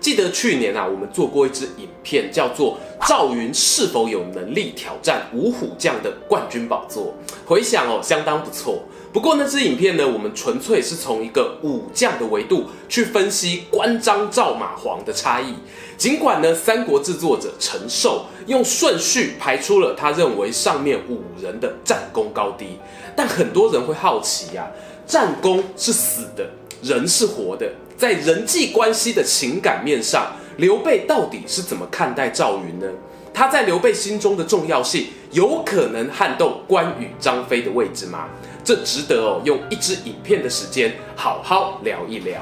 记得去年啊，我们做过一支影片，叫做《赵云是否有能力挑战五虎将的冠军宝座》，回想哦相当不错。不过那支影片呢，我们纯粹是从一个武将的维度去分析关张赵马黄的差异。尽管呢，《三国志》作者陈寿用顺序排出了他认为上面五人的战功高低，但很多人会好奇呀、啊，战功是死的，人是活的。在人际关系的情感面上，刘备到底是怎么看待赵云呢？他在刘备心中的重要性，有可能撼动关羽、张飞的位置吗？这值得哦，用一支影片的时间好好聊一聊。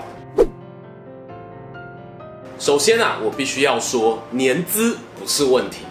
首先啊，我必须要说，年资不是问题。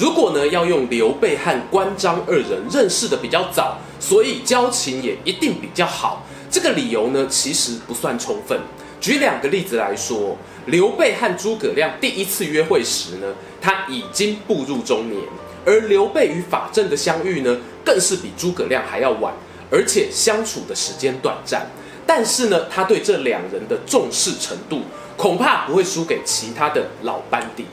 如果呢，要用刘备和关张二人认识的比较早，所以交情也一定比较好，这个理由呢，其实不算充分。举两个例子来说，刘备和诸葛亮第一次约会时呢，他已经步入中年；而刘备与法正的相遇呢，更是比诸葛亮还要晚，而且相处的时间短暂。但是呢，他对这两人的重视程度，恐怕不会输给其他的老班底。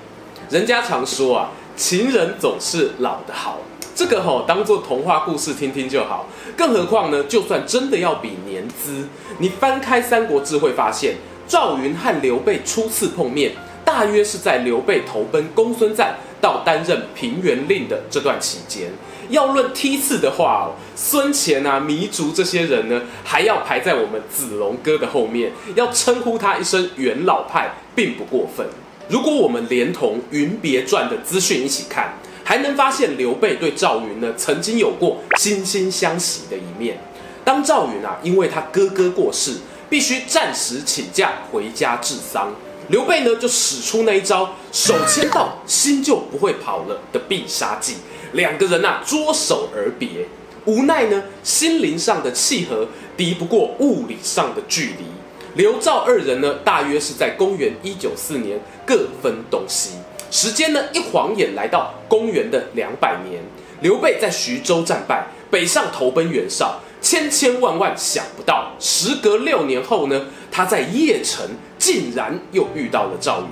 人家常说啊，情人总是老的好。这个吼、哦、当做童话故事听听就好，更何况呢？就算真的要比年资，你翻开《三国志》会发现，赵云和刘备初次碰面，大约是在刘备投奔公孙瓒到担任平原令的这段期间。要论梯次的话，孙乾啊、糜竺这些人呢，还要排在我们子龙哥的后面，要称呼他一声元老派，并不过分。如果我们连同《云别传》的资讯一起看。还能发现刘备对赵云呢，曾经有过惺惺相惜的一面。当赵云啊，因为他哥哥过世，必须暂时请假回家治丧，刘备呢就使出那一招“手牵到，心就不会跑了”的必杀技，两个人啊捉手而别。无奈呢，心灵上的契合敌不过物理上的距离。刘赵二人呢，大约是在公元一九四年各分东西。时间呢，一晃眼来到公元的两百年，刘备在徐州战败，北上投奔袁绍，千千万万想不到，时隔六年后呢，他在邺城竟然又遇到了赵云。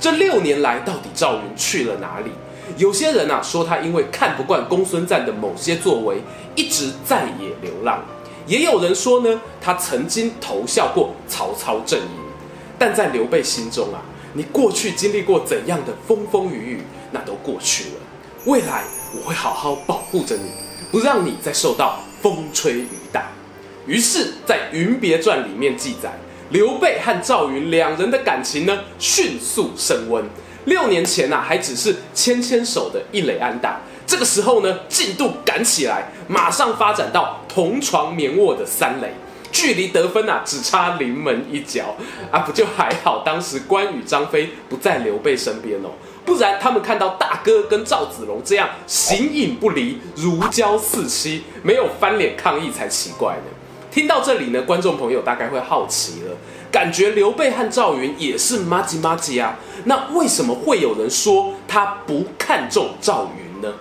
这六年来，到底赵云去了哪里？有些人啊说他因为看不惯公孙瓒的某些作为，一直在野流浪；也有人说呢，他曾经投效过曹操阵营。但在刘备心中啊。你过去经历过怎样的风风雨雨，那都过去了。未来我会好好保护着你，不让你再受到风吹雨打。于是，在《云别传》里面记载，刘备和赵云两人的感情呢，迅速升温。六年前啊，还只是牵牵手的一垒安打，这个时候呢，进度赶起来，马上发展到同床眠卧的三垒。距离得分啊，只差临门一脚啊，不就还好？当时关羽、张飞不在刘备身边哦，不然他们看到大哥跟赵子龙这样形影不离、如胶似漆，没有翻脸抗议才奇怪呢。听到这里呢，观众朋友大概会好奇了，感觉刘备和赵云也是麻吉麻吉啊，那为什么会有人说他不看重赵云呢？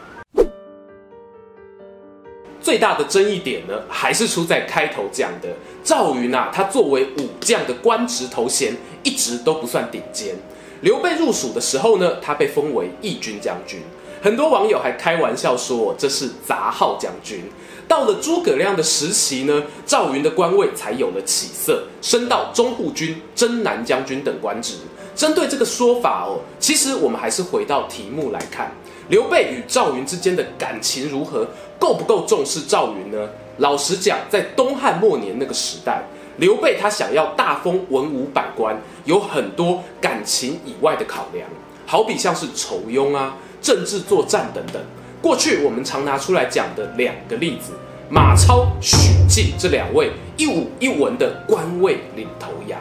最大的争议点呢，还是出在开头讲的赵云啊，他作为武将的官职头衔一直都不算顶尖。刘备入蜀的时候呢，他被封为义军将军，很多网友还开玩笑说这是杂号将军。到了诸葛亮的时期呢，赵云的官位才有了起色，升到中护军、征南将军等官职。针对这个说法哦，其实我们还是回到题目来看。刘备与赵云之间的感情如何？够不够重视赵云呢？老实讲，在东汉末年那个时代，刘备他想要大封文武百官，有很多感情以外的考量，好比像是酬庸啊、政治作战等等。过去我们常拿出来讲的两个例子，马超、许靖这两位一武一文的官位领头羊，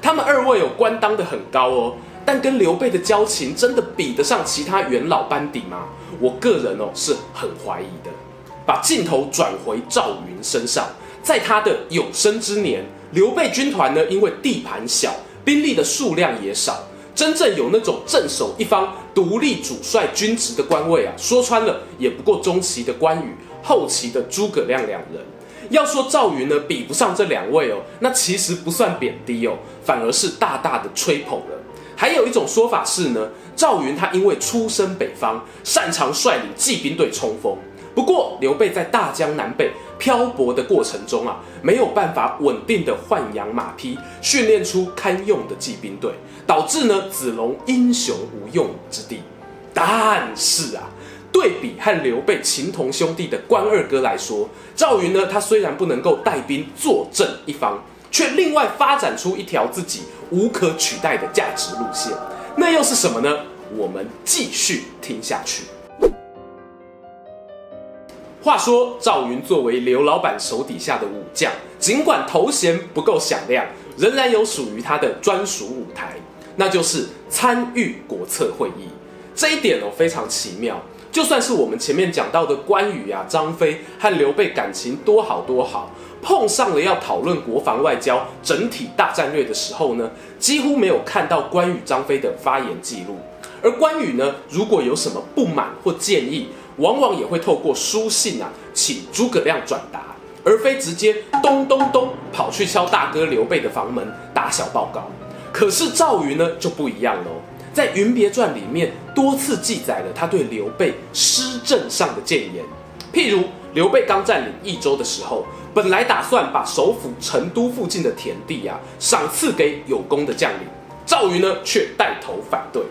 他们二位有官当得很高哦。但跟刘备的交情真的比得上其他元老班底吗？我个人哦是很怀疑的。把镜头转回赵云身上，在他的有生之年，刘备军团呢，因为地盘小，兵力的数量也少，真正有那种镇守一方、独立主帅军职的官位啊，说穿了也不过中期的关羽、后期的诸葛亮两人。要说赵云呢，比不上这两位哦，那其实不算贬低哦，反而是大大的吹捧了。还有一种说法是呢，赵云他因为出身北方，擅长率领骑兵队冲锋。不过刘备在大江南北漂泊的过程中啊，没有办法稳定的换养马匹，训练出堪用的骑兵队，导致呢子龙英雄无用武之地。但是啊，对比和刘备情同兄弟的关二哥来说，赵云呢，他虽然不能够带兵坐镇一方，却另外发展出一条自己无可取代的价值路线。那又是什么呢？我们继续听下去。话说赵云作为刘老板手底下的武将，尽管头衔不够响亮，仍然有属于他的专属舞台，那就是参与国策会议。这一点哦非常奇妙。就算是我们前面讲到的关羽啊、张飞和刘备感情多好多好，碰上了要讨论国防外交整体大战略的时候呢，几乎没有看到关羽、张飞的发言记录。而关羽呢，如果有什么不满或建议，往往也会透过书信啊，请诸葛亮转达，而非直接咚咚咚跑去敲大哥刘备的房门打小报告。可是赵云呢就不一样喽，在《云别传》里面多次记载了他对刘备施政上的谏言，譬如刘备刚占领益州的时候，本来打算把首府成都附近的田地啊赏赐给有功的将领，赵云呢却带头反对，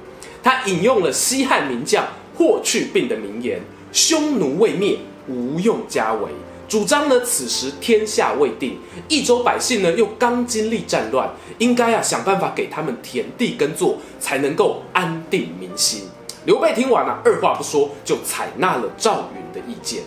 他引用了西汉名将霍去病的名言。匈奴未灭，无用家为。主张呢，此时天下未定，益州百姓呢又刚经历战乱，应该啊想办法给他们田地耕作，才能够安定民心。刘备听完了，二话不说就采纳了赵云的意见。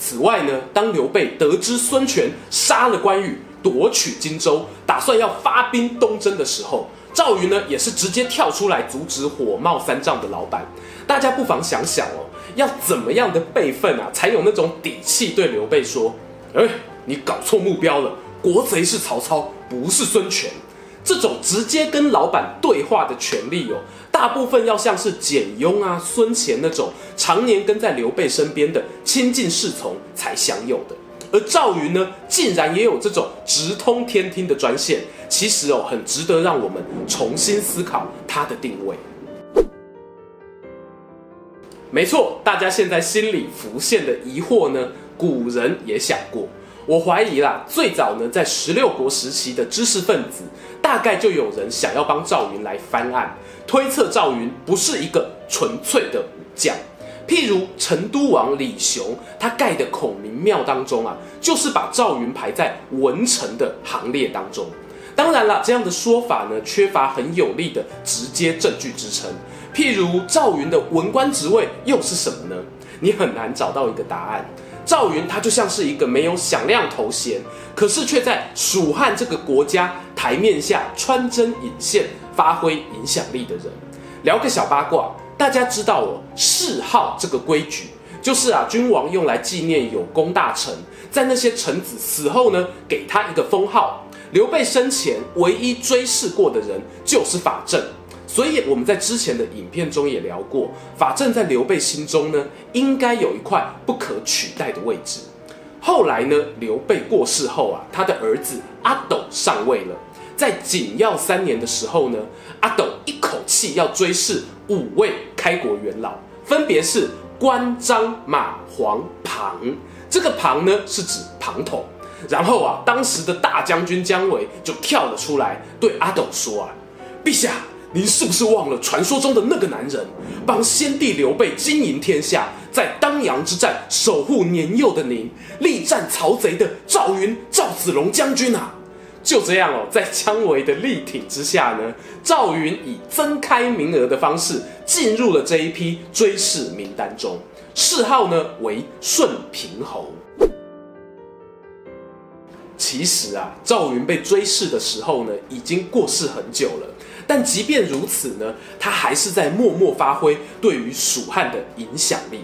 此外呢，当刘备得知孙权杀了关羽，夺取荆州，打算要发兵东征的时候，赵云呢也是直接跳出来阻止火冒三丈的老板。大家不妨想想哦。要怎么样的辈分啊，才有那种底气对刘备说：“哎，你搞错目标了，国贼是曹操，不是孙权。”这种直接跟老板对话的权利哦，大部分要像是简雍啊、孙乾那种常年跟在刘备身边的亲近侍从才享有的。而赵云呢，竟然也有这种直通天听的专线，其实哦，很值得让我们重新思考他的定位。没错，大家现在心里浮现的疑惑呢，古人也想过。我怀疑啦，最早呢，在十六国时期的知识分子，大概就有人想要帮赵云来翻案，推测赵云不是一个纯粹的武将。譬如成都王李雄，他盖的孔明庙当中啊，就是把赵云排在文臣的行列当中。当然了，这样的说法呢，缺乏很有力的直接证据支撑。譬如赵云的文官职位又是什么呢？你很难找到一个答案。赵云他就像是一个没有响亮头衔，可是却在蜀汉这个国家台面下穿针引线、发挥影响力的人。聊个小八卦，大家知道哦，谥号这个规矩，就是啊，君王用来纪念有功大臣，在那些臣子死后呢，给他一个封号。刘备生前唯一追谥过的人就是法正。所以我们在之前的影片中也聊过，法正在刘备心中呢，应该有一块不可取代的位置。后来呢，刘备过世后啊，他的儿子阿斗上位了。在景耀三年的时候呢，阿斗一口气要追谥五位开国元老，分别是关张马黄庞。这个庞呢是指庞统。然后啊，当时的大将军姜维就跳了出来，对阿斗说啊：“陛下。”您是不是忘了传说中的那个男人，帮先帝刘备经营天下，在当阳之战守护年幼的您，力战曹贼的赵云赵子龙将军啊？就这样哦，在姜维的力挺之下呢，赵云以增开名额的方式进入了这一批追谥名单中，谥号呢为顺平侯。其实啊，赵云被追谥的时候呢，已经过世很久了。但即便如此呢，他还是在默默发挥对于蜀汉的影响力。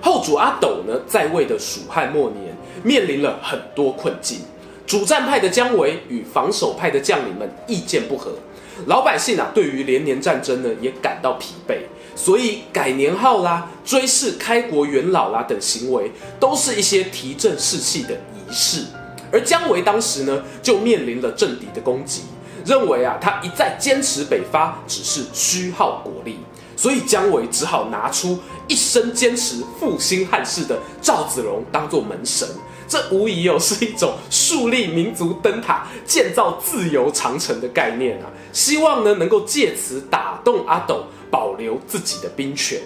后主阿斗呢，在位的蜀汉末年，面临了很多困境。主战派的姜维与防守派的将领们意见不合，老百姓啊，对于连年战争呢，也感到疲惫。所以改年号啦、追谥开国元老啦等行为，都是一些提振士气的仪式。而姜维当时呢，就面临了政敌的攻击，认为啊，他一再坚持北伐只是虚耗国力，所以姜维只好拿出一生坚持复兴汉室的赵子龙当做门神。这无疑又是一种树立民族灯塔、建造自由长城的概念啊！希望呢能够借此打动阿斗。保留自己的兵权，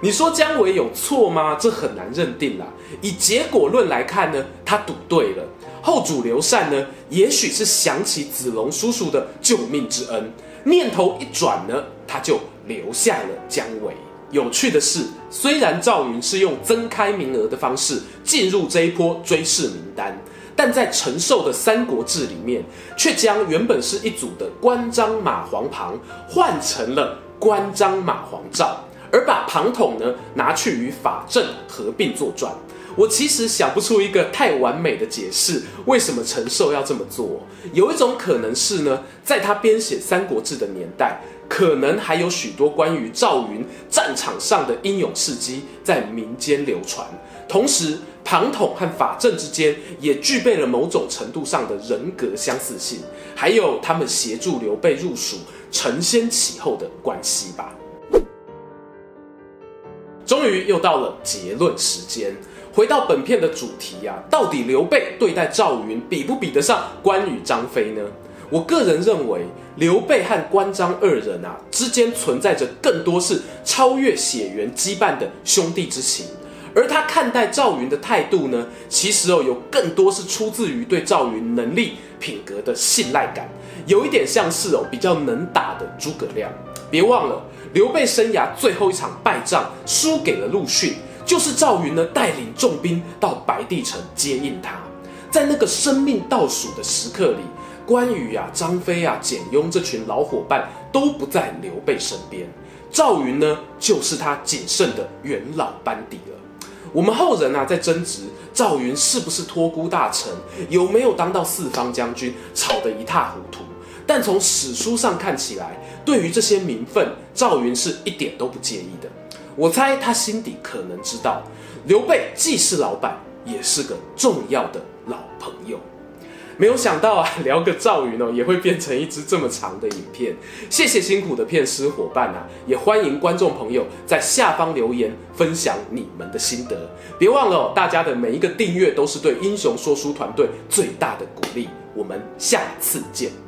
你说姜维有错吗？这很难认定啦。以结果论来看呢，他赌对了。后主刘禅呢，也许是想起子龙叔叔的救命之恩，念头一转呢，他就留下了姜维。有趣的是，虽然赵云是用增开名额的方式进入这一波追谥名单，但在陈寿的《三国志》里面，却将原本是一组的关张马黄庞换成了。关张马黄赵，而把庞统呢拿去与法正合并作传。我其实想不出一个太完美的解释，为什么陈寿要这么做？有一种可能是呢，在他编写《三国志》的年代，可能还有许多关于赵云战场上的英勇事迹在民间流传。同时，庞统和法正之间也具备了某种程度上的人格相似性，还有他们协助刘备入蜀。承先启后的关系吧。终于又到了结论时间，回到本片的主题呀、啊，到底刘备对待赵云比不比得上关羽、张飞呢？我个人认为，刘备和关张二人啊之间存在着更多是超越血缘羁绊的兄弟之情，而他看待赵云的态度呢，其实哦有更多是出自于对赵云能力品格的信赖感。有一点像是哦，比较能打的诸葛亮。别忘了，刘备生涯最后一场败仗输给了陆逊，就是赵云呢带领重兵到白帝城接应他。在那个生命倒数的时刻里，关羽啊、张飞啊、简雍这群老伙伴都不在刘备身边，赵云呢就是他仅剩的元老班底了。我们后人啊在争执赵云是不是托孤大臣，有没有当到四方将军，吵得一塌糊涂。但从史书上看起来，对于这些名分，赵云是一点都不介意的。我猜他心底可能知道，刘备既是老板，也是个重要的老朋友。没有想到啊，聊个赵云哦，也会变成一支这么长的影片。谢谢辛苦的片师伙伴啊，也欢迎观众朋友在下方留言分享你们的心得。别忘了，大家的每一个订阅都是对英雄说书团队最大的鼓励。我们下次见。